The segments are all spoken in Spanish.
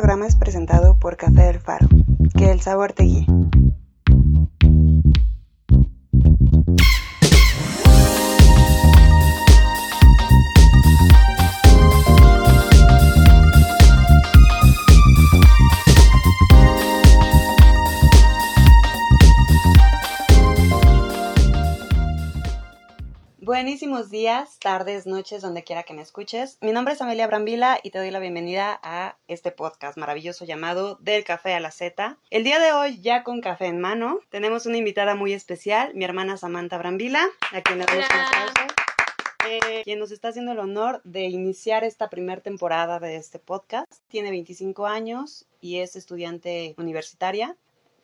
programa es presentado por Café del Faro. Que el sabor te guíe. Buenísimos días, tardes, noches, donde quiera que me escuches. Mi nombre es Amelia Brambila y te doy la bienvenida a este podcast maravilloso llamado Del Café a la Z. El día de hoy, ya con café en mano, tenemos una invitada muy especial, mi hermana Samantha Brambila, a quien le damos un eh, quien nos está haciendo el honor de iniciar esta primera temporada de este podcast. Tiene 25 años y es estudiante universitaria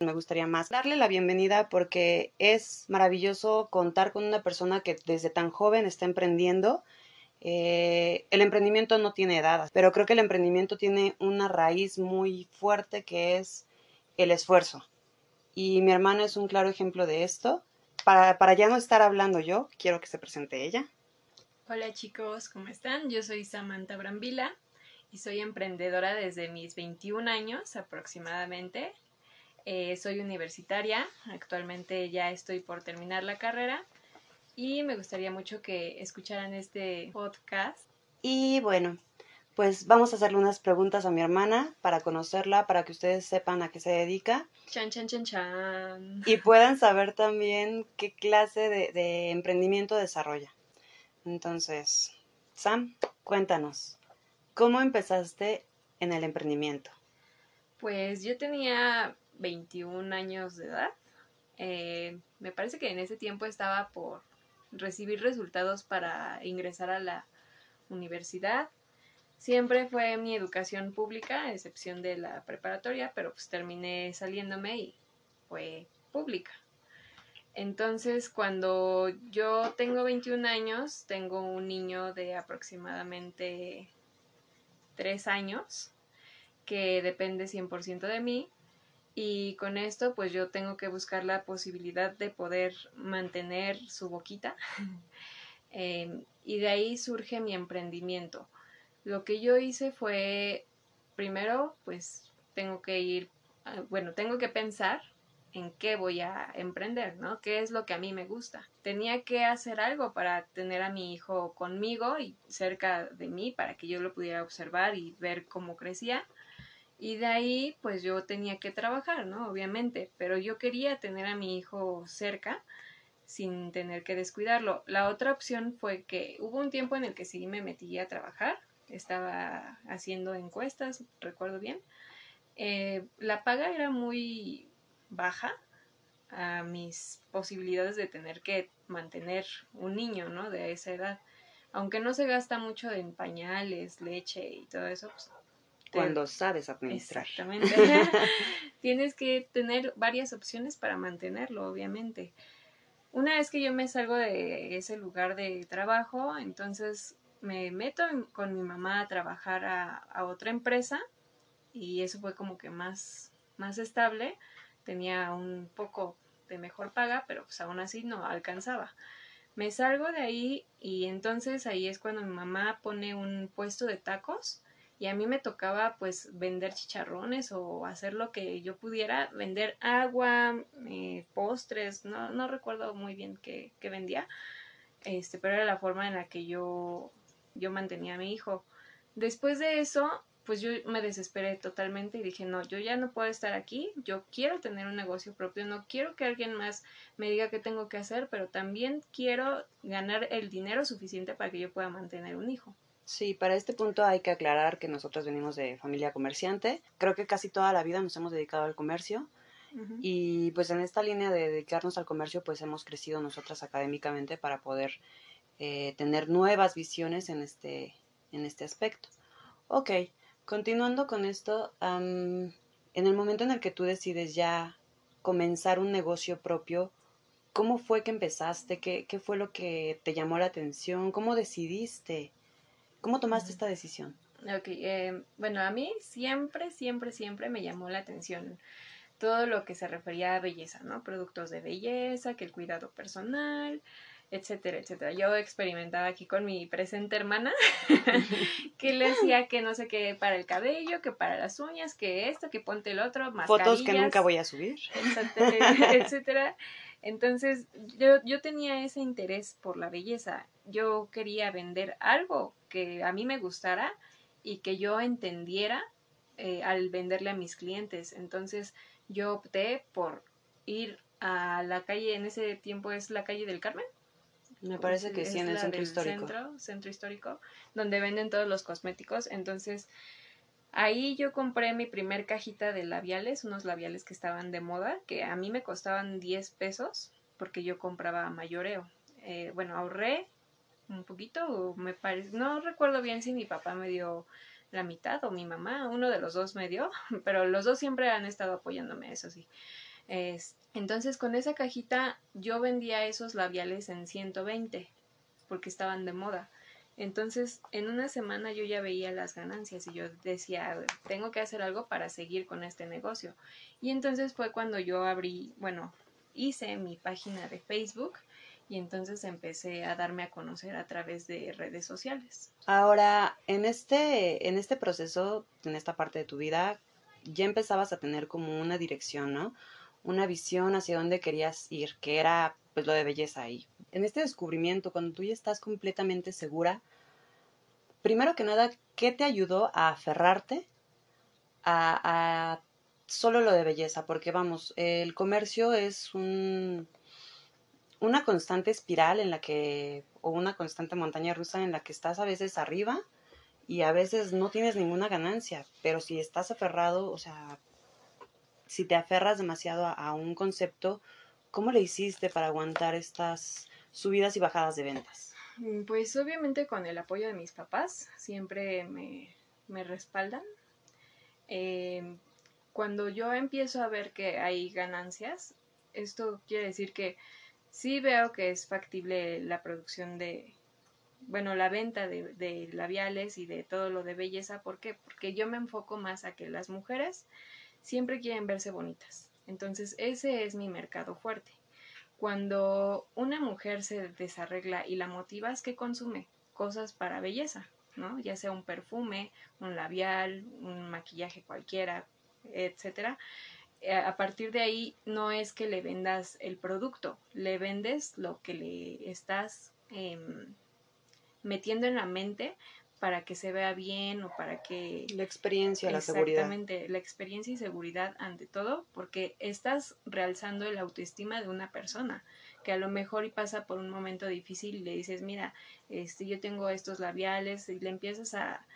me gustaría más darle la bienvenida porque es maravilloso contar con una persona que desde tan joven está emprendiendo. Eh, el emprendimiento no tiene edad, pero creo que el emprendimiento tiene una raíz muy fuerte que es el esfuerzo. Y mi hermana es un claro ejemplo de esto. Para, para ya no estar hablando yo, quiero que se presente ella. Hola chicos, ¿cómo están? Yo soy Samantha Brambila y soy emprendedora desde mis 21 años aproximadamente. Eh, soy universitaria, actualmente ya estoy por terminar la carrera y me gustaría mucho que escucharan este podcast. Y bueno, pues vamos a hacerle unas preguntas a mi hermana para conocerla, para que ustedes sepan a qué se dedica. Chan, chan, chan, chan. Y puedan saber también qué clase de, de emprendimiento desarrolla. Entonces, Sam, cuéntanos, ¿cómo empezaste en el emprendimiento? Pues yo tenía 21 años de edad. Eh, me parece que en ese tiempo estaba por recibir resultados para ingresar a la universidad. Siempre fue mi educación pública, a excepción de la preparatoria, pero pues terminé saliéndome y fue pública. Entonces, cuando yo tengo 21 años, tengo un niño de aproximadamente 3 años que depende 100% de mí y con esto pues yo tengo que buscar la posibilidad de poder mantener su boquita em, y de ahí surge mi emprendimiento. Lo que yo hice fue primero pues tengo que ir, ah, bueno, tengo que pensar en qué voy a emprender, ¿no? ¿Qué es lo que a mí me gusta? Tenía que hacer algo para tener a mi hijo conmigo y cerca de mí para que yo lo pudiera observar y ver cómo crecía. Y de ahí, pues yo tenía que trabajar, ¿no? Obviamente, pero yo quería tener a mi hijo cerca sin tener que descuidarlo. La otra opción fue que hubo un tiempo en el que sí me metí a trabajar, estaba haciendo encuestas, recuerdo bien. Eh, la paga era muy baja a mis posibilidades de tener que mantener un niño, ¿no? De esa edad. Aunque no se gasta mucho en pañales, leche y todo eso, pues cuando sabes administrar. Exactamente. Tienes que tener varias opciones para mantenerlo, obviamente. Una vez que yo me salgo de ese lugar de trabajo, entonces me meto con mi mamá a trabajar a, otra empresa y eso fue como que más, más estable. Tenía un poco de mejor paga, pero pues aún así no alcanzaba. Me salgo de ahí y entonces ahí es cuando mi mamá pone un puesto de tacos y a mí me tocaba pues vender chicharrones o hacer lo que yo pudiera, vender agua, eh, postres, no, no recuerdo muy bien qué, qué, vendía, este, pero era la forma en la que yo, yo mantenía a mi hijo. Después de eso, pues yo me desesperé totalmente y dije, no, yo ya no puedo estar aquí, yo quiero tener un negocio propio, no quiero que alguien más me diga qué tengo que hacer, pero también quiero ganar el dinero suficiente para que yo pueda mantener un hijo. Sí, para este punto hay que aclarar que nosotros venimos de familia comerciante. Creo que casi toda la vida nos hemos dedicado al comercio. Y pues en esta línea de dedicarnos al comercio, pues hemos crecido nosotras académicamente para poder eh, tener nuevas visiones en este, en este aspecto. Ok, continuando con esto, en el momento en el que tú decides ya comenzar un negocio propio, ¿cómo fue que empezaste? ¿Qué, qué fue lo que te llamó la atención? ¿Cómo decidiste? ¿Cómo tomaste esta decisión? Ok, eh, bueno, a mí siempre, siempre, siempre me llamó la atención todo lo que se refería a belleza, ¿no? Productos de belleza, que el cuidado personal, etcétera, etcétera. Yo experimentaba aquí con mi presente hermana, que le decía que no sé qué para el cabello, que para las uñas, que esto, que ponte el otro, Fotos que nunca voy a subir. Etcétera, etcétera. Entonces, yo, yo tenía ese interés por la belleza. Yo quería vender algo que a mí me gustara y que yo entendiera eh, al venderle a mis clientes. Entonces, yo opté por ir a la calle, en ese tiempo es la calle del Carmen. Me parece que sí, en el centro histórico. Centro, centro histórico, donde venden todos los cosméticos. Entonces, ahí yo compré mi primer cajita de labiales, unos labiales que estaban de moda, que a mí me costaban 10 pesos, porque yo compraba mayoreo. Eh, bueno, ahorré un poquito, me parece, no recuerdo bien si mi papá me dio la mitad o mi mamá, uno de los dos me dio, pero los dos siempre han estado apoyándome, eso sí. Es, entonces con esa cajita yo vendía esos labiales en 120 porque estaban de moda. Entonces en una semana yo ya veía las ganancias y yo decía, tengo que hacer algo para seguir con este negocio. Y entonces fue cuando yo abrí, bueno, hice mi página de Facebook y entonces empecé a darme a conocer a través de redes sociales. Ahora, en este, en este proceso, en esta parte de tu vida, ya empezabas a tener como una dirección, ¿no? Una visión hacia dónde querías ir, que era pues lo de belleza ahí. En este descubrimiento, cuando tú ya estás completamente segura, primero que nada, ¿qué te ayudó a aferrarte a, a solo lo de belleza? Porque vamos, el comercio es un, una constante espiral en la que, o una constante montaña rusa en la que estás a veces arriba y a veces no tienes ninguna ganancia, pero si estás aferrado, o sea, si te aferras demasiado a, un concepto, ¿cómo le hiciste para aguantar estas subidas y bajadas de ventas? Mm, pues obviamente con el apoyo de mis papás, siempre me, respaldan. Em, cuando yo empiezo a ver que hay ganancias, esto quiere decir que sí veo que es factible la producción de, bueno, la venta de, de, labiales y de todo lo de belleza. ¿Por qué? Porque yo me enfoco más a que las mujeres siempre quieren verse bonitas. Entonces ese es mi mercado fuerte. Cuando una mujer se desarregla y la motivas, ¿qué consume? Cosas para belleza, ¿no? Ya sea un perfume, un labial, un maquillaje cualquiera, etcétera. Eh, a partir de ahí no es que le vendas el producto, le vendes lo que le estás em, metiendo en la mente para que se vea bien o para que... La experiencia, la seguridad. Exactamente, la experiencia y seguridad ante todo, porque estás realzando el autoestima de una persona que a lo mejor y pasa por un momento difícil y le dices, mira, este, yo tengo estos labiales y le empiezas a,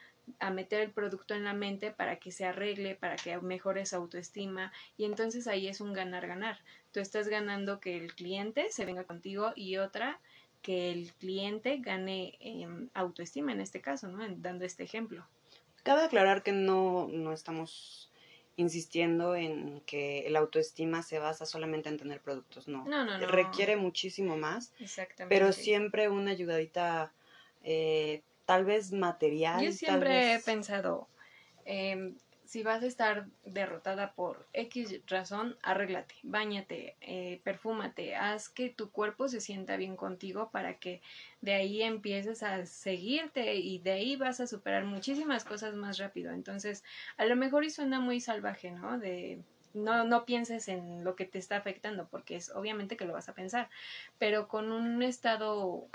a meter el producto en la mente para que se arregle, para que mejore su autoestima y entonces ahí es un ganar-ganar. Tú estás ganando que el cliente se venga contigo y otra que el cliente gane em, autoestima en este caso, ¿no? dando este ejemplo. Cabe aclarar que no, no estamos insistiendo en que el autoestima se basa solamente en tener productos, no. No, no, no. Requiere muchísimo más. Exactamente. Pero siempre una ayudadita, eh, tal vez material. Yo siempre he pensado, eh, si vas a estar derrotada por X razón, arréglate, bañate, eh, perfúmate, haz que tu cuerpo se sienta bien contigo para que de ahí empieces a seguirte y de ahí vas a superar muchísimas cosas más rápido. Entonces, a lo mejor y suena muy salvaje, ¿no? De no, no pienses en lo que te está afectando, porque es obviamente que lo vas a pensar, pero con un estado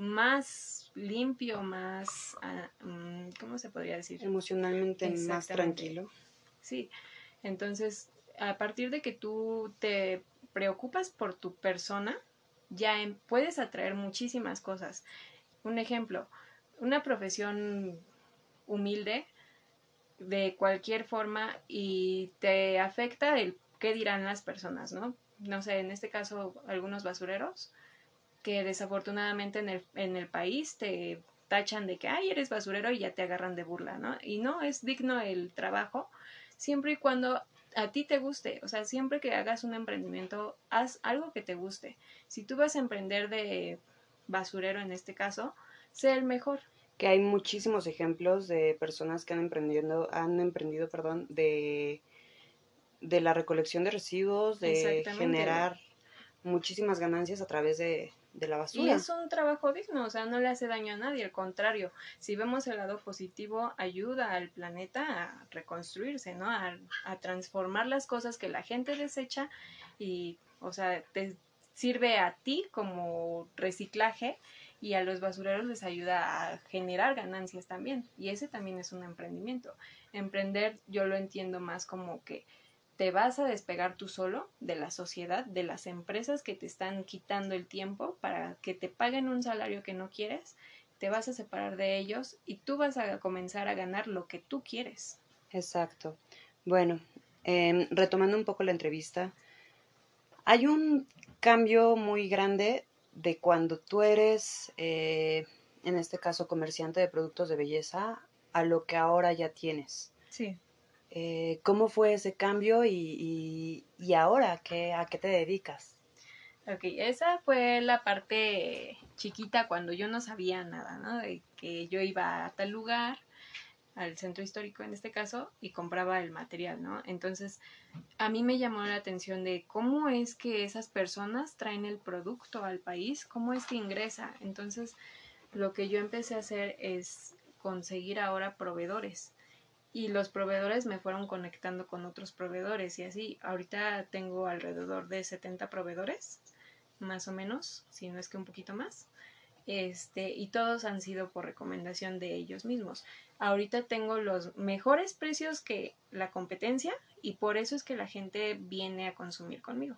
más limpio, más, ah, mm, ¿cómo se podría decir? Emocionalmente más tranquilo. Sí, entonces a partir de que tú te preocupas por tu persona, ya em, puedes atraer muchísimas cosas. Un ejemplo, una profesión humilde de cualquier forma y te afecta el qué dirán las personas, ¿no? No sé, en este caso algunos basureros que desafortunadamente en el, en el país te tachan de que, ay, eres basurero y ya te agarran de burla, ¿no? Y no, es digno el trabajo siempre y cuando a ti te guste, o sea, siempre que hagas un emprendimiento, haz algo que te guste. Si tú vas a emprender de basurero en este caso, sé el mejor. Que hay muchísimos ejemplos de personas que han emprendido, han emprendido, perdón, de, de la recolección de residuos, de generar muchísimas ganancias a través de, de la Y basura. es un trabajo digno, o sea, no le hace daño a nadie, al contrario, si vemos el lado positivo, ayuda al planeta a reconstruirse, ¿no? A, a transformar las cosas que la gente desecha y, o sea, te sirve a ti como reciclaje y a los basureros les ayuda a generar ganancias también. Y ese también es un emprendimiento. Emprender yo lo entiendo más como que te vas a despegar tú solo de la sociedad, de las empresas que te están quitando el tiempo para que te paguen un salario que no quieres, te vas a separar de ellos y tú vas a comenzar a ganar lo que tú quieres. Exacto. Bueno, em, retomando un poco la entrevista, hay un cambio muy grande de cuando tú eres, eh, en este caso, comerciante de productos de belleza, a lo que ahora ya tienes. Sí. Eh, ¿Cómo fue ese cambio y, ahora ¿qué, a qué te dedicas? Ok, esa fue la parte chiquita cuando yo no sabía nada, ¿no? De que yo iba a tal lugar, al centro histórico en este caso, y compraba el material, ¿no? Entonces, a mí me llamó la atención de cómo es que esas personas traen el producto al país, cómo es que ingresa. Entonces, lo que yo empecé a hacer es conseguir ahora proveedores. Y los proveedores me fueron conectando con otros proveedores y así. Ahorita tengo alrededor de 70 proveedores, más o menos, si no es que un poquito más. Este, y todos han sido por recomendación de ellos mismos. Ahorita tengo los mejores precios que la competencia y por eso es que la gente viene a consumir conmigo.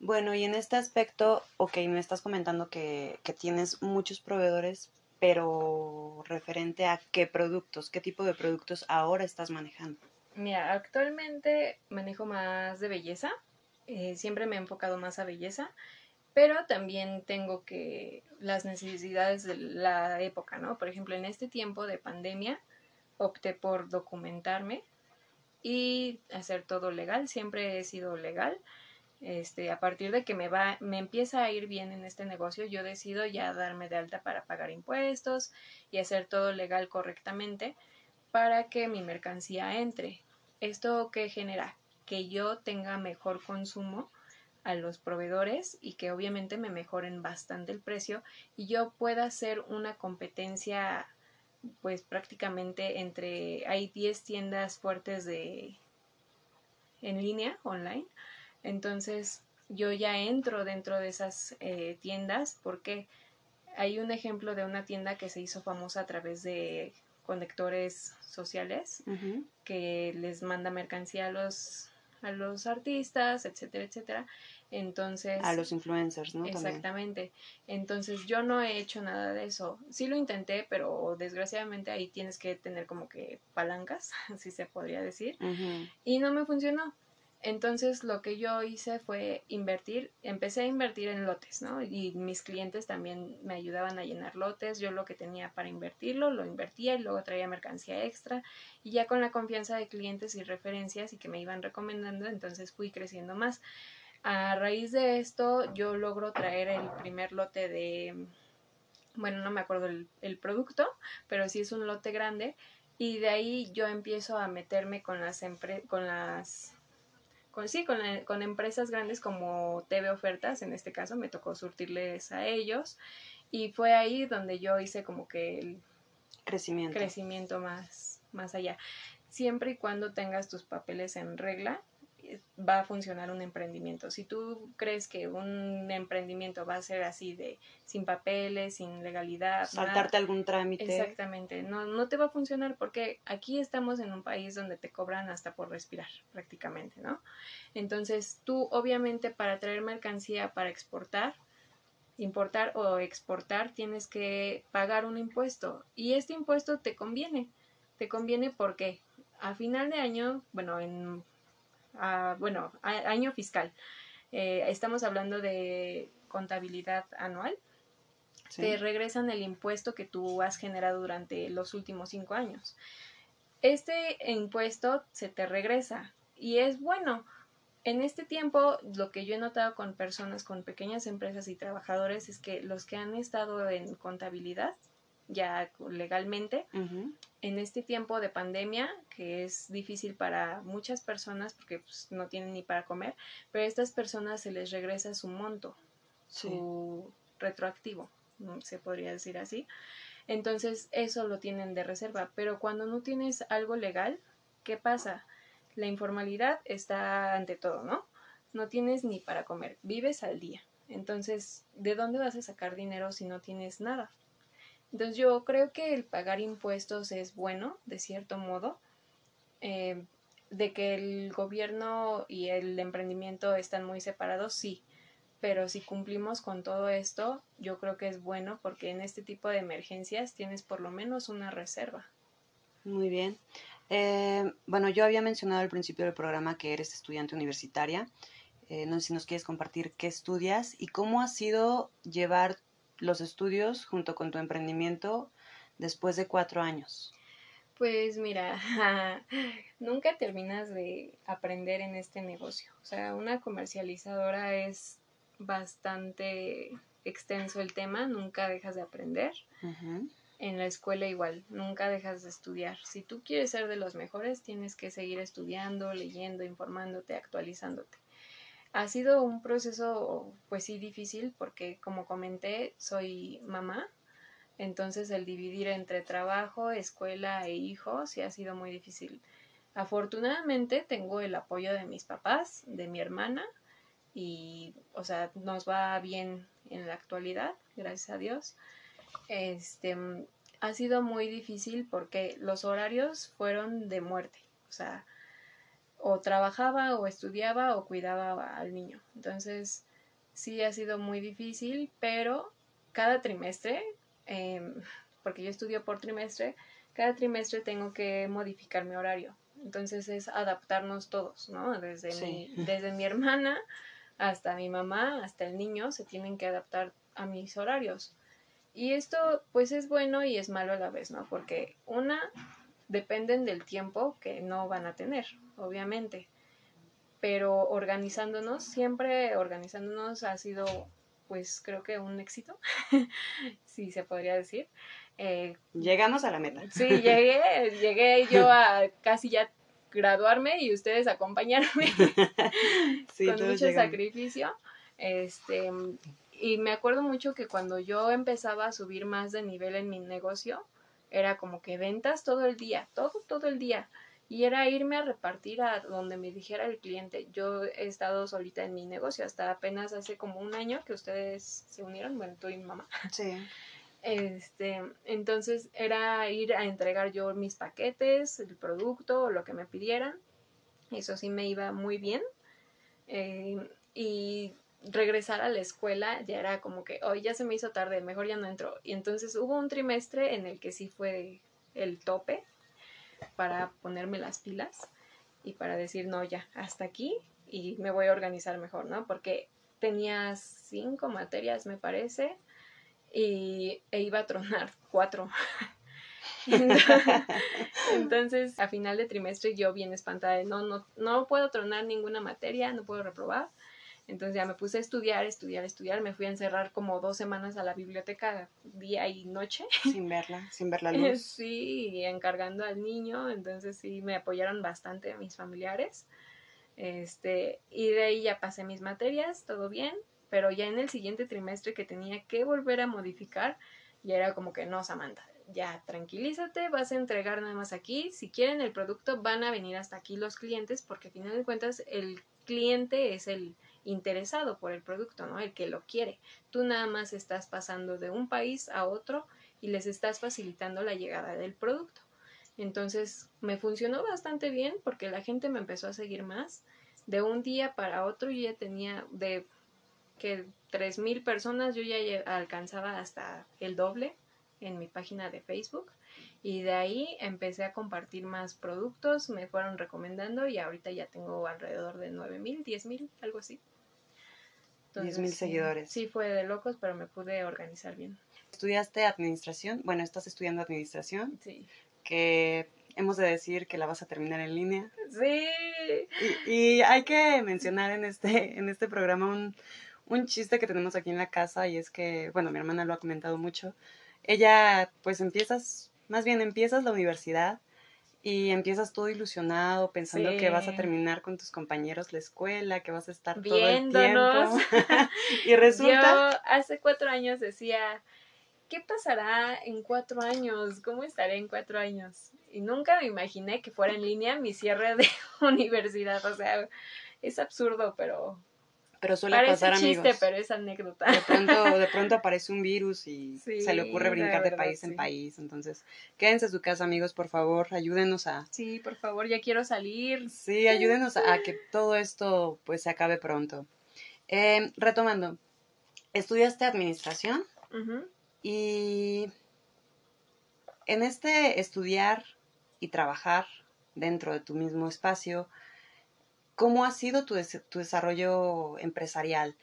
Bueno, y en este aspecto, ok, me estás comentando que, que tienes muchos proveedores, pero referente a qué productos, qué tipo de productos ahora estás manejando. Mira, actualmente manejo más de belleza. eh, siempre me he enfocado más a belleza, pero también tengo que las necesidades de la época, ¿no? Por ejemplo, en este tiempo de pandemia opté por documentarme y hacer todo legal. Siempre he sido legal. Este, a partir de que me va, me empieza a ir bien en este negocio, yo decido ya darme de alta para pagar impuestos y hacer todo legal correctamente para que mi mercancía entre. ¿Esto qué genera? Que yo tenga mejor consumo a los proveedores y que obviamente me mejoren bastante el precio y yo pueda hacer una competencia pues prácticamente entre hay 10 tiendas fuertes de en línea online entonces yo ya entro dentro de esas eh, tiendas porque hay un ejemplo de una tienda que se hizo famosa a través de conectores sociales que les manda mercancía a los a los artistas, etcétera, etcétera. Entonces, A los influencers, ¿no? También. exactamente. Entonces, yo no he hecho nada de eso. Sí lo intenté, pero desgraciadamente ahí tienes que tener como que palancas, así se podría decir, y no me funcionó. Entonces lo que yo hice fue invertir, empecé a invertir en lotes, ¿no? Y mis clientes también me ayudaban a llenar lotes, yo lo que tenía para invertirlo, lo invertía y luego traía mercancía extra y ya con la confianza de clientes y referencias y que me iban recomendando, entonces fui creciendo más. A raíz de esto yo logro traer el primer lote de, bueno, no me acuerdo el, producto, pero sí es un lote grande y de ahí yo empiezo a meterme con las, con las con, sí, con, la- con empresas grandes como TV Ofertas, en este caso me tocó surtirles a ellos y fue ahí donde yo hice como que el Crecimiento. crecimiento más, más allá. Siempre y cuando tengas tus papeles en regla, eh, va a funcionar un emprendimiento. Si tú crees que un emprendimiento va a ser así de sin papeles, sin legalidad, nada, Saltarte algún trámite. Exactamente, no, no te va a funcionar porque aquí estamos en un país donde te cobran hasta por respirar prácticamente, ¿no? Entonces tú obviamente para traer mercancía para exportar, importar o exportar tienes que pagar un impuesto y este impuesto te conviene, te conviene porque a final de año, bueno, en bueno, a- año fiscal, eh, estamos hablando de contabilidad anual Sí. te regresan el impuesto que tú has generado durante los últimos cinco años. Este impuesto se te regresa y es bueno. En este tiempo, lo que yo he notado con personas, con pequeñas empresas y trabajadores, es que los que han estado en contabilidad, ya legalmente. En este tiempo de pandemia, que es difícil para muchas personas porque pues, no tienen ni para comer, pero a estas personas se les regresa su monto. su retroactivo, se podría decir así. Entonces, eso lo tienen de reserva. Pero cuando no tienes algo legal, ¿qué pasa? La informalidad está ante todo, ¿no? No tienes ni para comer, vives al día. Entonces, ¿de dónde vas a sacar dinero si no tienes nada? Entonces, yo creo que el pagar impuestos es bueno, de cierto modo. Eh, de que el gobierno y el emprendimiento están muy separados, sí pero si cumplimos con todo esto, yo creo que es bueno porque en este tipo de emergencias tienes por lo menos una reserva. Muy bien. Eh, bueno, yo había mencionado al principio del programa que eres estudiante universitaria. Eh, no sé si nos quieres compartir qué estudias y cómo ha sido llevar los estudios junto con tu emprendimiento después de cuatro años. Pues mira, nunca terminas de aprender en este negocio. O sea, una comercializadora es bastante extenso el tema, nunca dejas de aprender. En la escuela igual, nunca dejas de estudiar. Si tú quieres ser de los mejores, tienes que seguir estudiando, leyendo, informándote, actualizándote. Ha sido un proceso, pues sí, difícil porque, como comenté, soy mamá. Entonces, el dividir entre trabajo, escuela e hijos sí ha sido muy difícil. Afortunadamente, tengo el apoyo de mis papás, de mi hermana, y, o sea, nos va bien en la actualidad, gracias a Dios. Este, ha sido muy difícil porque los horarios fueron de muerte, o sea, o trabajaba o estudiaba o cuidaba al niño. Entonces, sí ha sido muy difícil, pero cada trimestre, em, porque yo estudio por trimestre, cada trimestre tengo que modificar mi horario. Entonces es adaptarnos todos, ¿no? Desde, mi, desde mi hermana hasta mi mamá, hasta el niño, se tienen que adaptar a mis horarios. Y esto pues es bueno y es malo a la vez, ¿no? Porque una, dependen del tiempo que no van a tener, obviamente. Pero organizándonos, siempre organizándonos ha sido pues creo que un éxito, si se podría decir. Eh, Llegamos a la meta. Sí, llegué, llegué yo a casi ya graduarme y ustedes acompañarme con mucho sacrificio. Este, y me acuerdo mucho que cuando yo empezaba a subir más de nivel en mi negocio, era como que ventas todo el día, todo, todo el día. Y era irme a repartir a donde me dijera el cliente. Yo he estado solita en mi negocio hasta apenas hace como un año que ustedes se unieron, bueno, tú y mi mamá. Sí. Este, entonces era ir a entregar yo mis paquetes, el producto o lo que me pidieran. Eso sí me iba muy bien. Eh, y regresar a la escuela ya era como que, hoy ya se me hizo tarde, mejor ya no entro. Y entonces hubo un trimestre en el que sí fue el tope para ponerme las pilas y para decir, no, ya, hasta aquí y me voy a organizar mejor, ¿no? Porque tenía cinco materias, me parece, y e iba a tronar cuatro. Entonces, a final de trimestre yo bien espantada no, no, no puedo tronar ninguna materia, no puedo reprobar. Entonces ya me puse a estudiar, estudiar, estudiar. Me fui a encerrar como dos semanas a la biblioteca día y noche. Sin verla, sin ver la luz. Sí, encargando al niño. Entonces sí, me apoyaron bastante mis familiares. Este, y de ahí ya pasé mis materias, todo bien pero ya en el siguiente trimestre que tenía que volver a modificar, ya era como que no, Samantha, ya tranquilízate, vas a entregar nada más aquí, si quieren el producto van a venir hasta aquí los clientes, porque al final de cuentas el cliente es el interesado por el producto, ¿no? El que lo quiere. Tú nada más estás pasando de un país a otro y les estás facilitando la llegada del producto. Entonces me funcionó bastante bien porque la gente me empezó a seguir más. De un día para otro yo ya tenía de que 3.000 personas, yo ya alcanzaba hasta el doble en mi página de Facebook y de ahí empecé a compartir más productos, me fueron recomendando y ahorita ya tengo alrededor de 9.000, 10.000, algo así. 10.000 seguidores. Sí, fue de locos, pero me pude organizar bien. ¿Estudiaste administración? Bueno, estás estudiando administración. Sí. Que hemos de decir que la vas a terminar en línea. Sí. Y, y hay que mencionar en este, en este programa un, un chiste que tenemos aquí en la casa y es que, bueno, mi hermana lo ha comentado mucho. Ella, pues empiezas, más bien empiezas la universidad y empiezas todo ilusionado pensando que vas a terminar con tus compañeros la escuela, que vas a estar todo el tiempo. y resulta Yo hace cuatro años decía, ¿qué pasará en cuatro años? ¿Cómo estaré en cuatro años? Y nunca me imaginé que fuera en línea mi cierre de universidad. O sea, es absurdo, pero pero suele parece pasar, chiste, amigos. pero es anécdota. De pronto, de pronto aparece un virus y Sí, se le ocurre brincar de verdad, país en país. Entonces, quédense en su casa, amigos, por favor, ayúdenos a, Sí, por favor, ya quiero salir. sí, ayúdenos a, a que todo esto pues se acabe pronto. Eh, retomando, estudiaste administración y en este estudiar y trabajar dentro de tu mismo espacio, ¿cómo ha sido tu, des- tu desarrollo empresarial?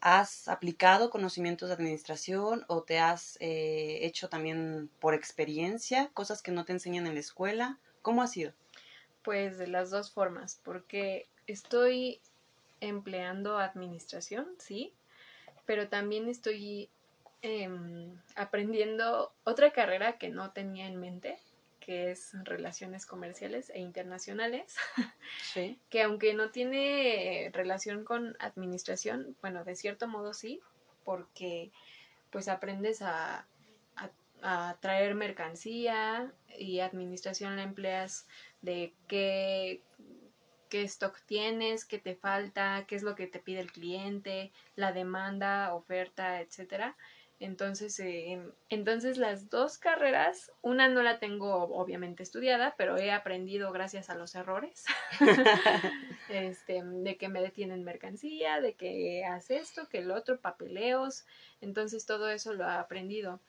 ¿Has aplicado conocimientos de administración o te has eh, hecho también por experiencia cosas que no te enseñan en la escuela? ¿Cómo ha sido? Pues de las dos formas, porque estoy empleando administración, sí, pero también estoy em, aprendiendo otra carrera que no tenía en mente, que es relaciones comerciales e internacionales, Sí. que aunque no tiene relación con administración, bueno, de cierto modo sí, porque pues aprendes a, a, a traer mercancía y administración la empleas de qué, qué stock tienes, qué te falta, qué es lo que te pide el cliente, la demanda, oferta, etcétera. Entonces, eh, entonces las dos carreras, una no la tengo obviamente estudiada, pero he aprendido gracias a los errores, este, de que me detienen mercancía, de que hace esto, que el otro, papeleos, entonces todo eso lo he aprendido.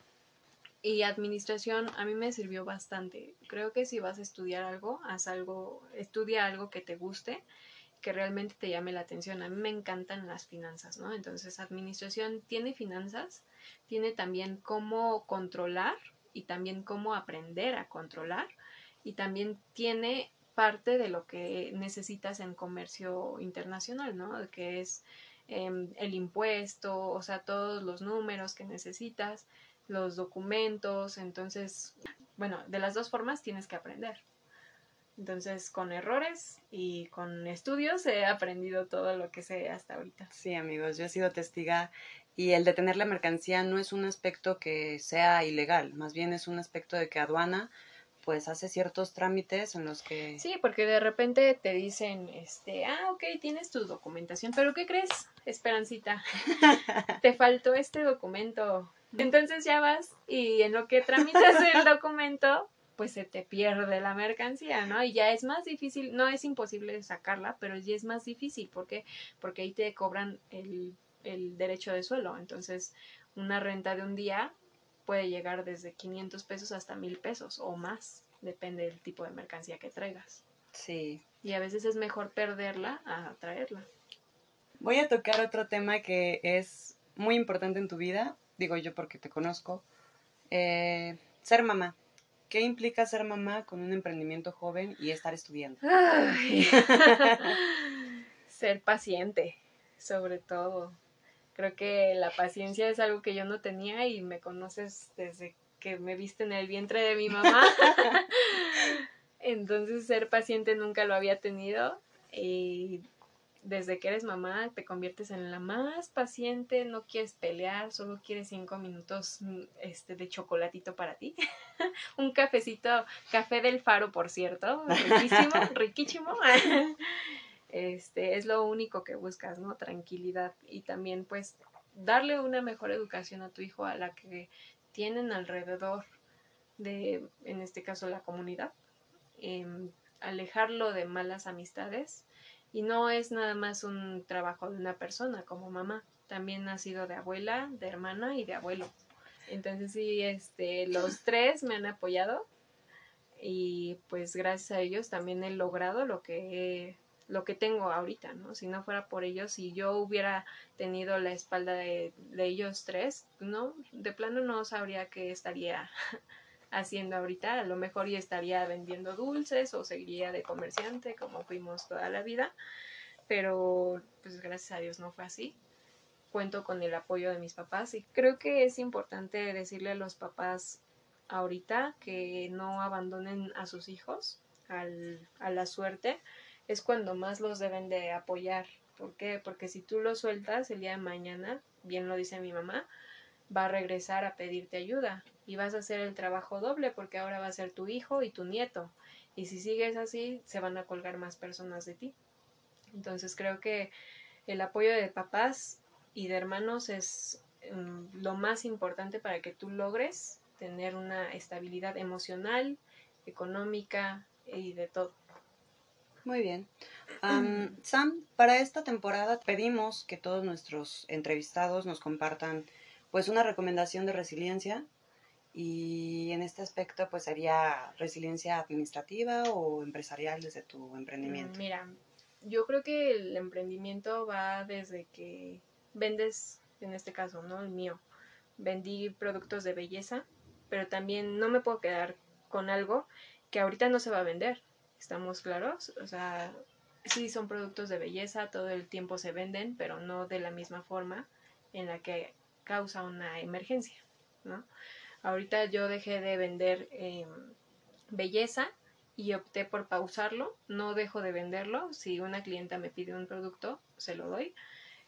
Y administración a mí me sirvió bastante. Creo que si vas a estudiar algo, haz algo, estudia algo que te guste, que realmente te llame la atención. A mí me encantan las finanzas, ¿no? Entonces, administración tiene finanzas, tiene también cómo controlar y también cómo aprender a controlar y también tiene parte de lo que necesitas en comercio internacional, ¿no? Que es em, el impuesto, o sea, todos los números que necesitas, los documentos, entonces, bueno, de las dos formas tienes que aprender. Entonces, con errores y con estudios he aprendido todo lo que sé hasta ahorita. Sí, amigos, yo he sido testiga y el detener la mercancía no es un aspecto que sea ilegal, más bien es un aspecto de que aduana pues hace ciertos trámites en los que Sí, porque de repente te dicen, este, ah, ok, tienes tu documentación, pero ¿qué crees, Esperancita? te faltó este documento. Entonces ya vas y en lo que tramitas el documento, pues se te pierde la mercancía, ¿no? Y ya es más difícil, no es imposible sacarla, pero ya es más difícil, ¿por qué? Porque ahí te cobran el, el derecho de suelo. Entonces, una renta de un día puede llegar desde 500 pesos hasta 1000 pesos o más, depende del tipo de mercancía que traigas. sí. Y a veces es mejor perderla a traerla. Voy a tocar otro tema que es muy importante en tu vida, digo yo porque te conozco, eh, ser mamá. ¿Qué implica ser mamá con un emprendimiento joven y estar estudiando? Ser paciente, sobre todo. Creo que la paciencia es algo que yo no tenía y me conoces desde que me viste en el vientre de mi mamá. Entonces ser paciente nunca lo había tenido y desde que eres mamá te conviertes en la más paciente, no quieres pelear, solo quieres cinco minutos mm, este, de chocolatito para ti. Un cafecito, café del faro, por cierto, riquísimo, riquísimo. Este, es lo único que buscas, ¿no? Tranquilidad y también pues darle una mejor educación a tu hijo a la que tienen alrededor de, en este caso, la comunidad. Em, alejarlo de malas amistades y no es nada más un trabajo de una persona como mamá, también ha sido de abuela, de hermana y de abuelo. Entonces sí, este, los tres me han apoyado y pues gracias a ellos también he logrado lo que lo que tengo ahorita, ¿no? Si no fuera por ellos, si yo hubiera tenido la espalda de, de ellos tres, no, de plano no sabría qué estaría haciendo ahorita, a lo mejor ya estaría vendiendo dulces o seguiría de comerciante como fuimos toda la vida, pero pues gracias a Dios no fue así. Cuento con el apoyo de mis papás y creo que es importante decirle a los papás ahorita que no abandonen a sus hijos al, a la suerte, es cuando más los deben de apoyar. ¿Por qué? Porque si tú los sueltas el día de mañana, bien lo dice mi mamá, va a regresar a pedirte ayuda y vas a hacer el trabajo doble porque ahora va a ser tu hijo y tu nieto. Y si sigues así, se van a colgar más personas de ti. Entonces creo que el apoyo de papás y de hermanos es mm, lo más importante para que tú logres tener una estabilidad emocional, económica y de todo. Muy bien. Sam, para esta temporada pedimos que todos nuestros entrevistados nos compartan pues una recomendación de resiliencia y en este aspecto pues sería resiliencia administrativa o empresarial desde tu emprendimiento. Mira, yo creo que el emprendimiento va desde que vendes, en este caso, ¿no? El mío. Vendí productos de belleza, pero también no me puedo quedar con algo que ahorita no se va a vender. ¿Estamos claros? O sea, sí son productos de belleza, todo el tiempo se venden, pero no de la misma forma en la que causa una emergencia, ¿no? Ahorita yo dejé de vender em, belleza y opté por pausarlo, no dejo de venderlo, si una clienta me pide un producto, se lo doy,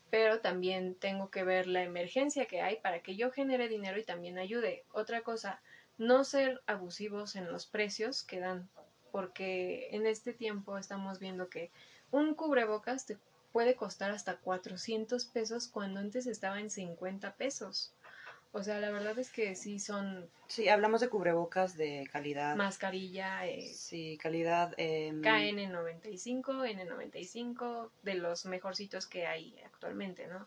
pero también tengo que ver la emergencia que hay para que yo genere dinero y también ayude. Otra cosa, no ser abusivos en los precios que dan, porque en este tiempo estamos viendo que un cubrebocas te puede costar hasta 400 pesos cuando antes estaba en 50 pesos. O sea, la verdad es que sí son... Sí, hablamos de cubrebocas de calidad. Mascarilla. Eh, sí, calidad... Eh, KN95, N95, de los mejorcitos que hay actualmente, ¿no?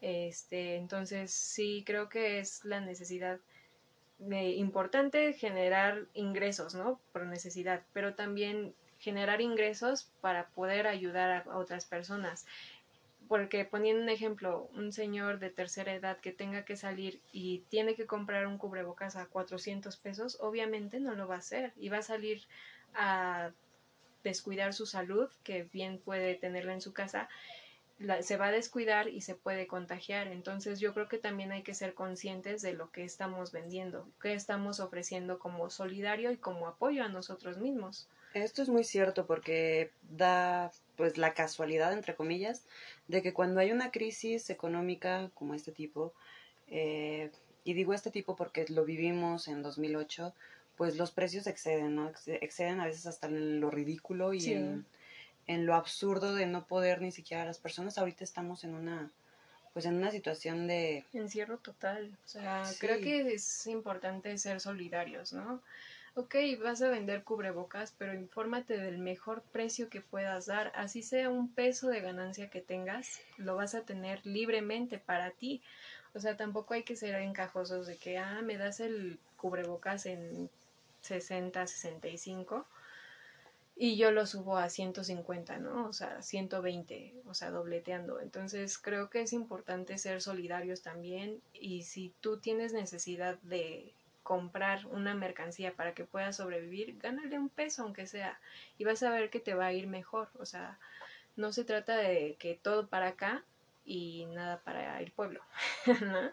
este, entonces, sí, creo que es la necesidad importante generar ingresos, ¿no? Por necesidad, pero también generar ingresos para poder ayudar a otras personas. Porque poniendo un ejemplo, un señor de tercera edad que tenga que salir y tiene que comprar un cubrebocas a 400 pesos, obviamente no lo va a hacer y va a salir a descuidar su salud, que bien puede tenerla en su casa, se va a descuidar y se puede contagiar. Entonces yo creo que también hay que ser conscientes de lo que estamos vendiendo, que estamos ofreciendo como solidario y como apoyo a nosotros mismos. Esto es muy cierto porque da pues la casualidad, entre comillas, de que cuando hay una crisis económica como este tipo, eh, y digo este tipo porque lo vivimos en 2008, pues los precios exceden, ¿no? Exceden a veces hasta en lo ridículo y en en lo absurdo de no poder ni siquiera las personas. Ahorita estamos en una pues en una situación de encierro total. O sea, creo que es importante ser solidarios, ¿no? Ok, vas a vender cubrebocas, pero infórmate del mejor precio que puedas dar. Así sea un peso de ganancia que tengas, lo vas a tener libremente para ti. O sea, tampoco hay que ser encajosos de que, ah, me das el cubrebocas en 60, 65 y yo lo subo a 150, ¿no? O sea, 120, o sea, dobleteando. Entonces creo que es importante ser solidarios también y si tú tienes necesidad de comprar una mercancía para que puedas sobrevivir, gánale un peso aunque sea y vas a ver que te va a ir mejor. O sea, no se trata de que todo para acá y nada para el pueblo, ¿no?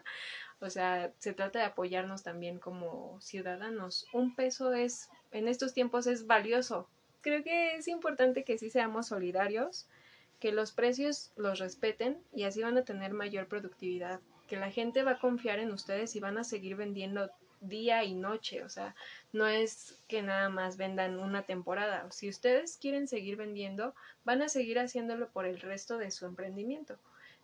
O sea, se trata de apoyarnos también como ciudadanos. Un peso es, en estos tiempos es valioso, creo que es importante que sí seamos solidarios, que los precios los respeten y así van a tener mayor productividad, que la gente va a confiar en ustedes y van a seguir vendiendo día y noche, o sea, no es que nada más vendan una temporada, si ustedes quieren seguir vendiendo, van a seguir haciéndolo por el resto de su emprendimiento.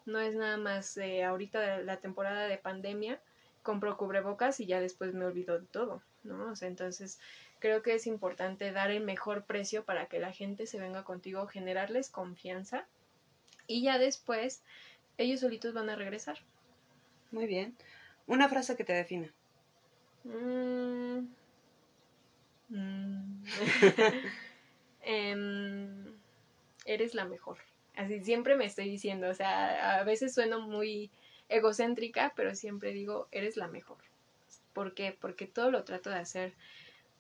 No es nada más eh, ahorita la temporada de pandemia, compro cubrebocas y ya después me olvido de todo, ¿no? O sea, entonces creo que es importante dar el mejor precio para que la gente se venga contigo, generarles confianza y ya después ellos solitos van a regresar. Muy bien. Una frase que te defina. Mm. Mm. Em, eres la mejor. Así siempre me estoy diciendo, o sea, a veces sueno muy egocéntrica, pero siempre digo, eres la mejor. ¿Por qué? Porque todo lo trato de hacer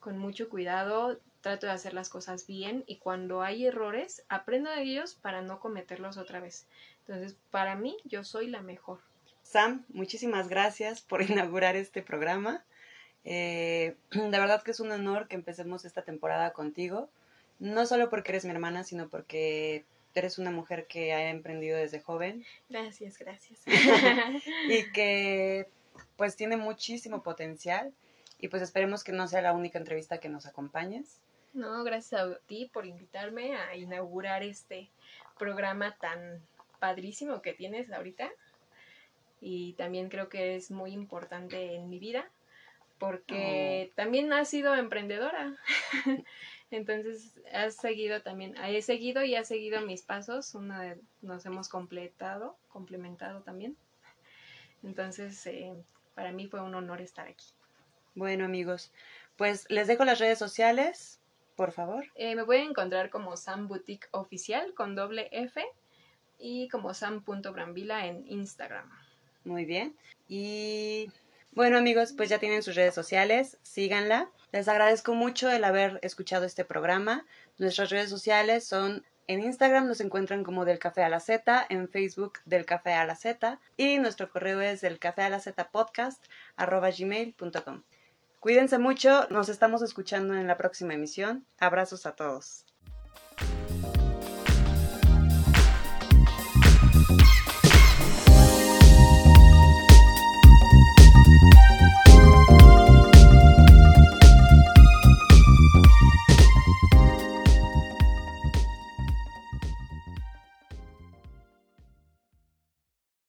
con mucho cuidado, trato de hacer las cosas bien y cuando hay errores, aprendo de ellos para no cometerlos otra vez. Entonces, para mí, yo soy la mejor. Sam, muchísimas gracias por inaugurar este programa. Eh, de verdad que es un honor que empecemos esta temporada contigo. no solo porque eres mi hermana, sino porque eres una mujer que ha emprendido desde joven. Gracias, gracias. y que pues tiene muchísimo potencial y pues esperemos que no sea la única entrevista que nos acompañes. No, gracias a ti por invitarme a inaugurar este programa tan padrísimo que tienes ahorita. Y también creo que es muy importante en mi vida porque oh. también has sido emprendedora. Entonces, has seguido también, he seguido y has seguido mis pasos, una nos hemos completado, complementado también. Entonces, eh, para mí fue un honor estar aquí. Bueno, amigos, pues les dejo las redes sociales, por favor. Eh, me pueden encontrar como Sam Boutique Oficial con doble F y como sam.brambila en Instagram. Muy bien. Y bueno, amigos, pues ya tienen sus redes sociales, síganla. Les agradezco mucho el haber escuchado este programa. Nuestras redes sociales son en Instagram nos encuentran como del café a la Z, en Facebook del café a la Z y nuestro correo es del café a la Z podcast arroba gmail.com. Cuídense mucho, nos estamos escuchando en la próxima emisión. Abrazos a todos.